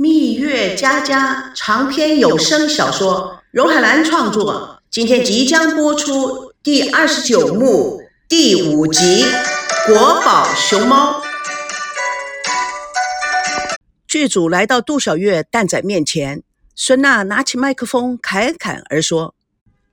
蜜月佳佳长篇有声小说，荣海兰创作，今天即将播出第二十九幕第五集《国宝熊猫》。剧组来到杜小月蛋仔面前，孙娜拿起麦克风侃侃而说：“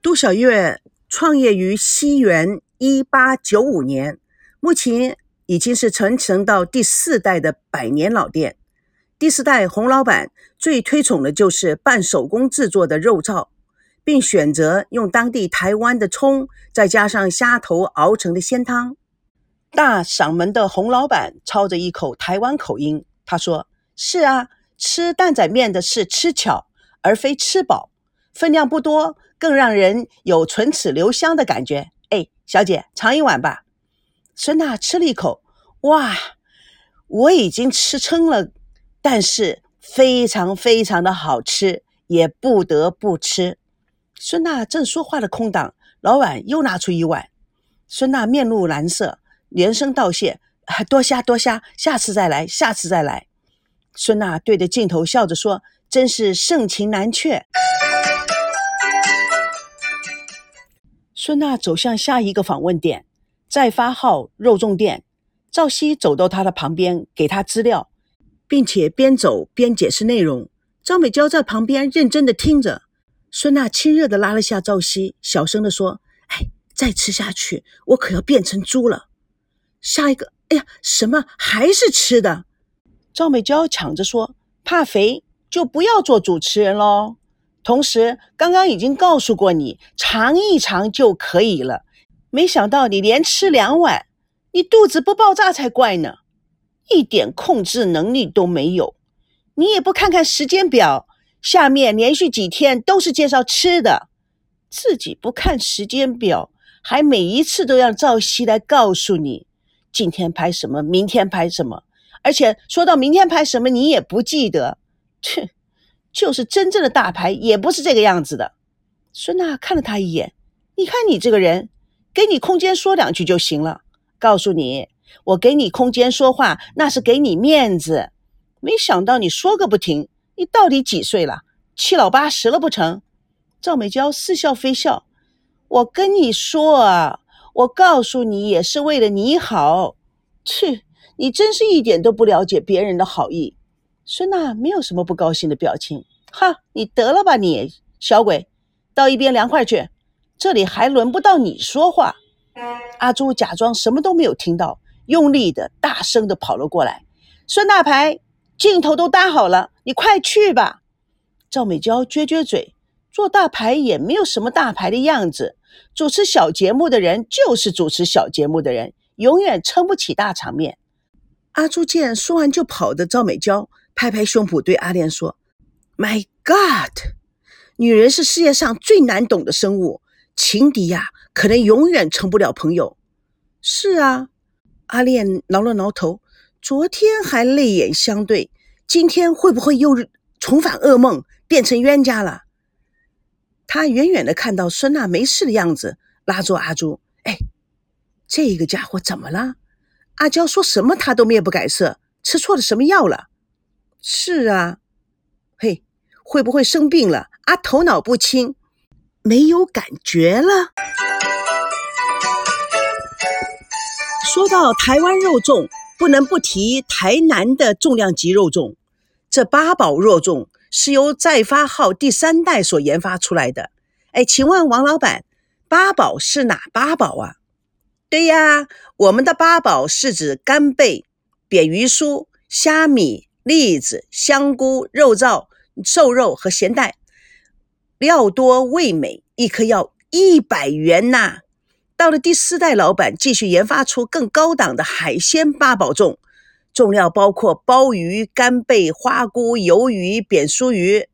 杜小月创业于西元一八九五年，目前已经是传承到第四代的百年老店。”第四代洪老板最推崇的就是半手工制作的肉燥，并选择用当地台湾的葱，再加上虾头熬成的鲜汤。大嗓门的洪老板操着一口台湾口音，他说：“是啊，吃蛋仔面的是吃巧，而非吃饱。分量不多，更让人有唇齿留香的感觉。哎，小姐，尝一碗吧。”孙娜吃了一口，哇，我已经吃撑了。但是非常非常的好吃，也不得不吃。孙娜正说话的空档，老板又拿出一碗。孙娜面露难色，连声道谢：“多虾多虾，下次再来，下次再来。”孙娜对着镜头笑着说：“真是盛情难却。”孙娜走向下一个访问点，再发号肉粽店。赵熙走到他的旁边，给他资料。并且边走边解释内容，赵美娇在旁边认真的听着。孙娜亲热的拉了下赵熙，小声的说：“哎，再吃下去，我可要变成猪了。”下一个，哎呀，什么还是吃的？赵美娇抢着说：“怕肥就不要做主持人喽。同时，刚刚已经告诉过你，尝一尝就可以了。没想到你连吃两碗，你肚子不爆炸才怪呢。”一点控制能力都没有，你也不看看时间表，下面连续几天都是介绍吃的，自己不看时间表，还每一次都让赵熙来告诉你今天拍什么，明天拍什么，而且说到明天拍什么你也不记得，切，就是真正的大牌也不是这个样子的。孙娜看了他一眼，你看你这个人，给你空间说两句就行了，告诉你。我给你空间说话，那是给你面子。没想到你说个不停，你到底几岁了？七老八十了不成？赵美娇似笑非笑。我跟你说啊，我告诉你也是为了你好。去，你真是一点都不了解别人的好意。孙娜没有什么不高兴的表情。哈，你得了吧你，小鬼，到一边凉快去。这里还轮不到你说话。阿朱假装什么都没有听到。用力的、大声的跑了过来，孙大牌，镜头都搭好了，你快去吧。赵美娇撅撅嘴，做大牌也没有什么大牌的样子，主持小节目的人就是主持小节目的人，永远撑不起大场面。阿朱见说完就跑的赵美娇拍拍胸脯对阿莲说：“My God，女人是世界上最难懂的生物，情敌呀，可能永远成不了朋友。”是啊。阿恋挠了挠头，昨天还泪眼相对，今天会不会又重返噩梦，变成冤家了？他远远的看到孙娜没事的样子，拉住阿朱：“哎，这个家伙怎么了？”阿娇说什么他都面不改色，吃错了什么药了？是啊，嘿，会不会生病了？啊，头脑不清，没有感觉了。说到台湾肉粽，不能不提台南的重量级肉粽。这八宝肉粽是由再发号第三代所研发出来的。哎，请问王老板，八宝是哪八宝啊？对呀，我们的八宝是指干贝、扁鱼酥、虾米、栗子、香菇、肉燥、瘦肉和咸蛋，料多味美，一颗要一百元呐。到了第四代，老板继续研发出更高档的海鲜八宝粽，重料包括鲍鱼、干贝、花菇、鱿鱼、扁酥鱼、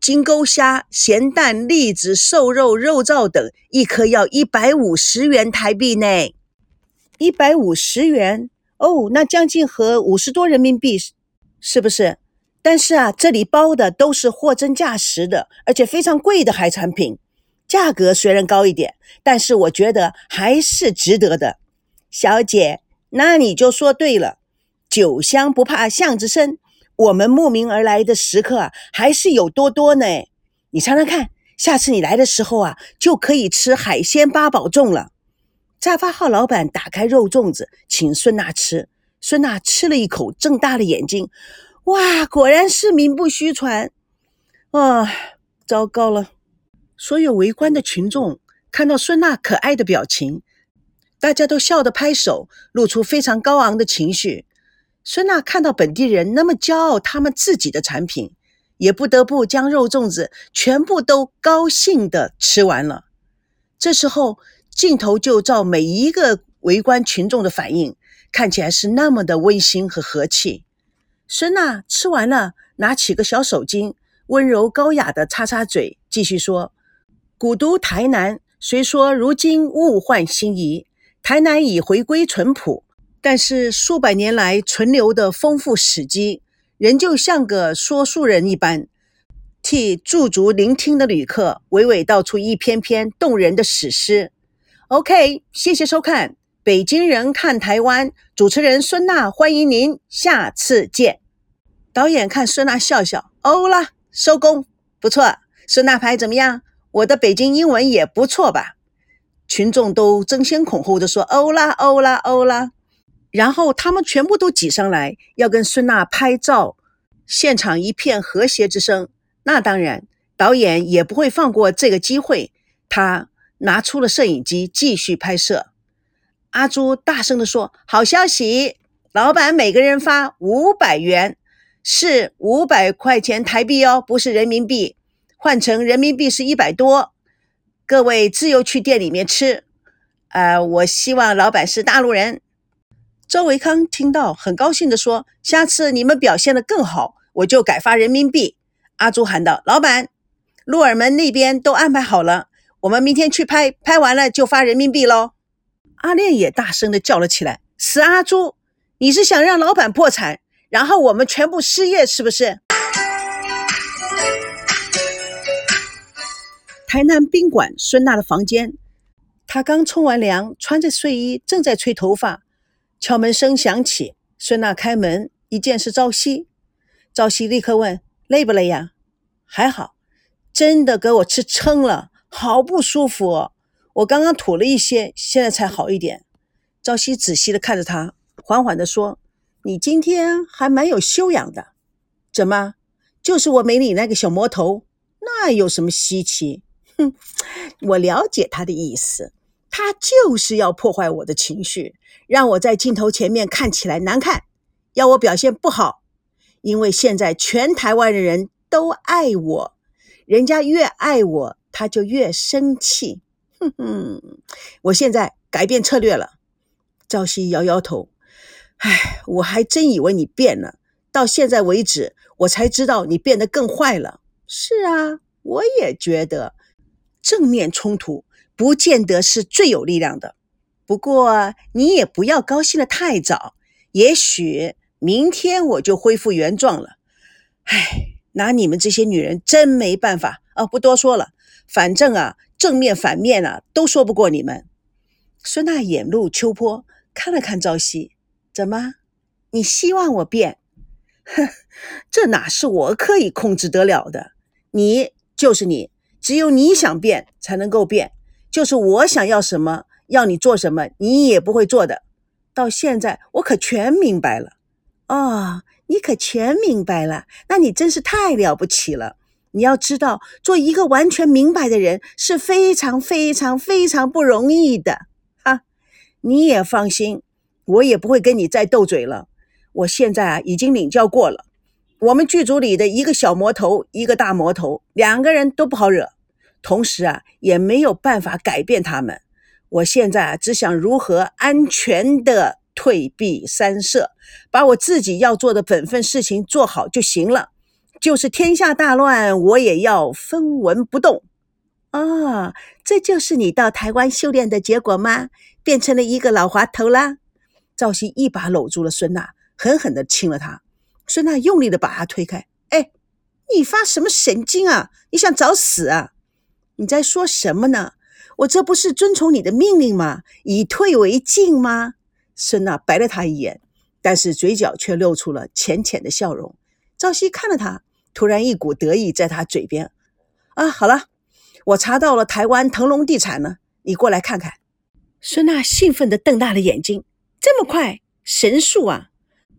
金钩虾、咸蛋、栗子、瘦肉、肉燥等，一颗要一百五十元台币呢。一百五十元哦，那将近合五十多人民币，是不是？但是啊，这里包的都是货真价实的，而且非常贵的海产品。价格虽然高一点，但是我觉得还是值得的，小姐，那你就说对了。酒香不怕巷子深，我们慕名而来的食客啊，还是有多多呢。你尝尝看，下次你来的时候啊，就可以吃海鲜八宝粽了。炸发号老板打开肉粽子，请孙娜吃。孙娜吃了一口，睁大了眼睛，哇，果然是名不虚传。啊，糟糕了！所有围观的群众看到孙娜可爱的表情，大家都笑得拍手，露出非常高昂的情绪。孙娜看到本地人那么骄傲他们自己的产品，也不得不将肉粽子全部都高兴地吃完了。这时候，镜头就照每一个围观群众的反应，看起来是那么的温馨和和气。孙娜吃完了，拿起个小手巾。温柔高雅的擦擦嘴，继续说：“古都台南虽说如今物换星移，台南已回归淳朴，但是数百年来存留的丰富史迹，仍旧像个说书人一般，替驻足聆听的旅客娓娓道出一篇篇动人的史诗。” OK，谢谢收看《北京人看台湾》，主持人孙娜，欢迎您，下次见。导演看孙娜笑笑，欧啦。收工，不错。孙大牌怎么样？我的北京英文也不错吧？群众都争先恐后的说：“欧啦，欧啦，欧啦！”然后他们全部都挤上来要跟孙娜拍照，现场一片和谐之声。那当然，导演也不会放过这个机会，他拿出了摄影机继续拍摄。阿朱大声的说：“好消息，老板每个人发五百元。”是五百块钱台币哦，不是人民币，换成人民币是一百多。各位自由去店里面吃。呃，我希望老板是大陆人。周维康听到很高兴的说：“下次你们表现的更好，我就改发人民币。”阿朱喊道：“老板，鹿耳门那边都安排好了，我们明天去拍，拍完了就发人民币喽。”阿烈也大声的叫了起来：“死阿朱，你是想让老板破产？”然后我们全部失业，是不是？台南宾馆孙娜的房间，她刚冲完凉，穿着睡衣，正在吹头发。敲门声响起，孙娜开门，一见是朝夕。朝夕立刻问：“累不累呀？”“还好。”“真的给我吃撑了，好不舒服哦。我刚刚吐了一些，现在才好一点。”朝夕仔细的看着他，缓缓的说。你今天还蛮有修养的，怎么？就是我没你那个小魔头，那有什么稀奇？哼，我了解他的意思，他就是要破坏我的情绪，让我在镜头前面看起来难看，要我表现不好。因为现在全台湾的人都爱我，人家越爱我，他就越生气。哼哼，我现在改变策略了。赵熙摇摇头。唉，我还真以为你变了，到现在为止，我才知道你变得更坏了。是啊，我也觉得，正面冲突不见得是最有力量的。不过你也不要高兴的太早，也许明天我就恢复原状了。唉，拿你们这些女人真没办法哦。不多说了，反正啊，正面反面啊，都说不过你们。孙娜眼露秋波，看了看朝夕。怎么？你希望我变？哼，这哪是我可以控制得了的？你就是你，只有你想变才能够变。就是我想要什么，要你做什么，你也不会做的。到现在我可全明白了。哦，你可全明白了？那你真是太了不起了。你要知道，做一个完全明白的人是非常非常非常不容易的。哈，你也放心。我也不会跟你再斗嘴了。我现在啊，已经领教过了。我们剧组里的一个小魔头，一个大魔头，两个人都不好惹。同时啊，也没有办法改变他们。我现在啊，只想如何安全的退避三舍，把我自己要做的本分事情做好就行了。就是天下大乱，我也要分文不动。哦，这就是你到台湾修炼的结果吗？变成了一个老滑头啦？赵熙一把搂住了孙娜，狠狠地亲了她。孙娜用力地把他推开。哎，你发什么神经啊？你想找死啊？你在说什么呢？我这不是遵从你的命令吗？以退为进吗？孙娜白了他一眼，但是嘴角却露出了浅浅的笑容。赵熙看了他，突然一股得意在他嘴边。啊，好了，我查到了台湾腾龙地产呢，你过来看看。孙娜兴奋地瞪大了眼睛，这么快，神速啊！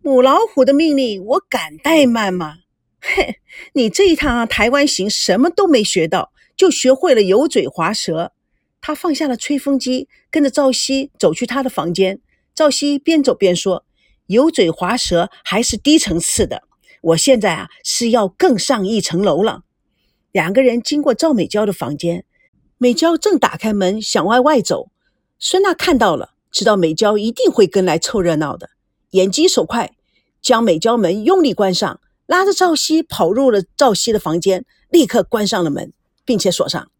母老虎的命令，我敢怠慢吗？嘿，你这一趟台湾行什么都没学到，就学会了油嘴滑舌。他放下了吹风机，跟着赵熙走去他的房间。赵熙边走边说：“油嘴滑舌还是低层次的，我现在啊是要更上一层楼了。”两个人经过赵美娇的房间，美娇正打开门想往外走，孙娜看到了，知道美娇一定会跟来凑热闹的，眼疾手快，将美娇门用力关上。拉着赵熙跑入了赵熙的房间，立刻关上了门，并且锁上。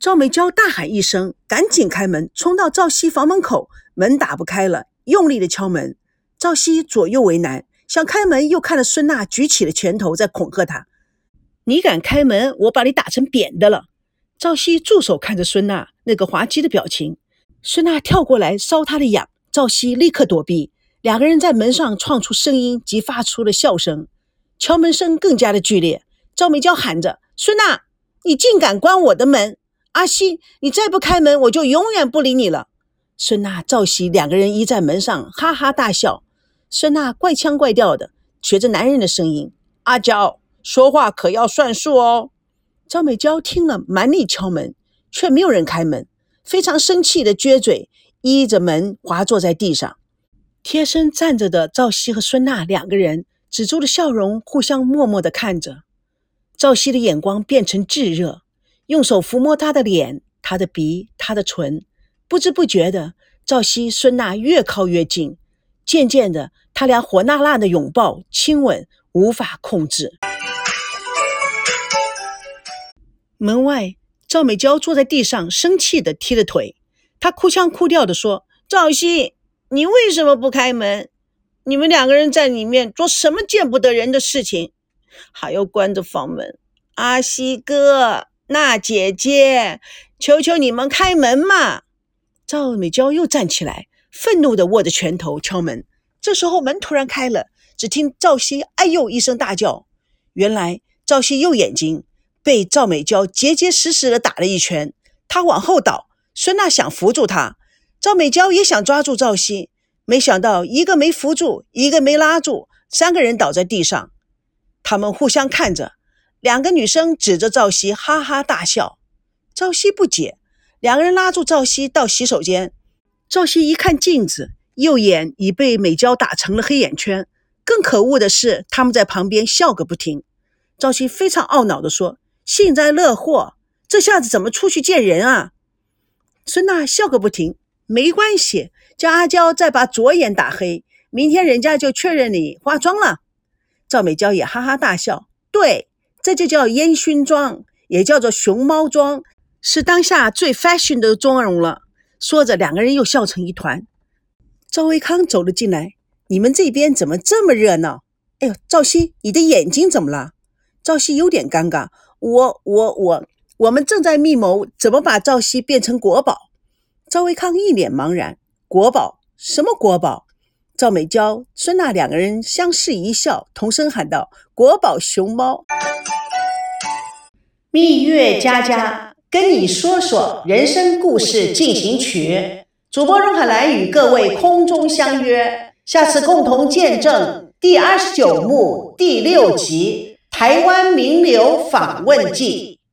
赵美娇大喊一声，赶紧开门，冲到赵熙房门口，门打不开了，用力的敲门。赵熙左右为难，想开门，又看到孙娜举起了拳头在恐吓他：“你敢开门，我把你打成扁的了！”赵熙住手，看着孙娜那个滑稽的表情。孙娜跳过来搔他的痒，赵熙立刻躲避。两个人在门上创出声音，及发出了笑声。敲门声更加的剧烈，赵美娇喊着：“孙娜，你竟敢关我的门！阿西，你再不开门，我就永远不理你了。”孙娜、赵熙两个人依在门上，哈哈大笑。孙娜怪腔怪调的学着男人的声音：“阿娇，说话可要算数哦。”赵美娇听了，满力敲门，却没有人开门，非常生气的撅嘴，依着门滑坐在地上。贴身站着的赵熙和孙娜两个人。止住了笑容，互相默默地看着。赵熙的眼光变成炙热，用手抚摸他的脸、他的鼻、他的唇。不知不觉的，赵熙、孙娜越靠越近，渐渐的，他俩火辣辣的拥抱、亲吻无法控制。门外，赵美娇坐在地上，生气的踢着腿。她哭腔哭调的说：“赵熙，你为什么不开门？”你们两个人在里面做什么见不得人的事情？还要关着房门？阿西哥，娜姐姐，求求你们开门嘛！赵美娇又站起来，愤怒地握着拳头敲门。这时候门突然开了，只听赵熙“哎呦”一声大叫。原来赵熙右眼睛被赵美娇结结实实地打了一拳，他往后倒。孙娜想扶住他，赵美娇也想抓住赵熙。没想到，一个没扶住，一个没拉住，三个人倒在地上。他们互相看着，两个女生指着赵熙哈哈大笑。赵熙不解，两个人拉住赵熙到洗手间。赵熙一看镜子，右眼已被美娇打成了黑眼圈。更可恶的是，他们在旁边笑个不停。赵熙非常懊恼地说：“幸灾乐祸，这下子怎么出去见人啊？”孙娜笑个不停，没关系。叫阿娇再把左眼打黑，明天人家就确认你化妆了。赵美娇也哈哈大笑，对，这就叫烟熏妆，也叫做熊猫妆，是当下最 fashion 的妆容了。说着，两个人又笑成一团。赵维康走了进来，你们这边怎么这么热闹？哎呦，赵熙，你的眼睛怎么了？赵熙有点尴尬，我我我，我们正在密谋怎么把赵熙变成国宝。赵维康一脸茫然。国宝？什么国宝？赵美娇、孙娜两个人相视一笑，同声喊道：“国宝熊猫。”蜜月佳佳跟你说说人生故事进行曲。主播荣海来与各位空中相约，下次共同见证第二十九幕第六集《台湾名流访问记》。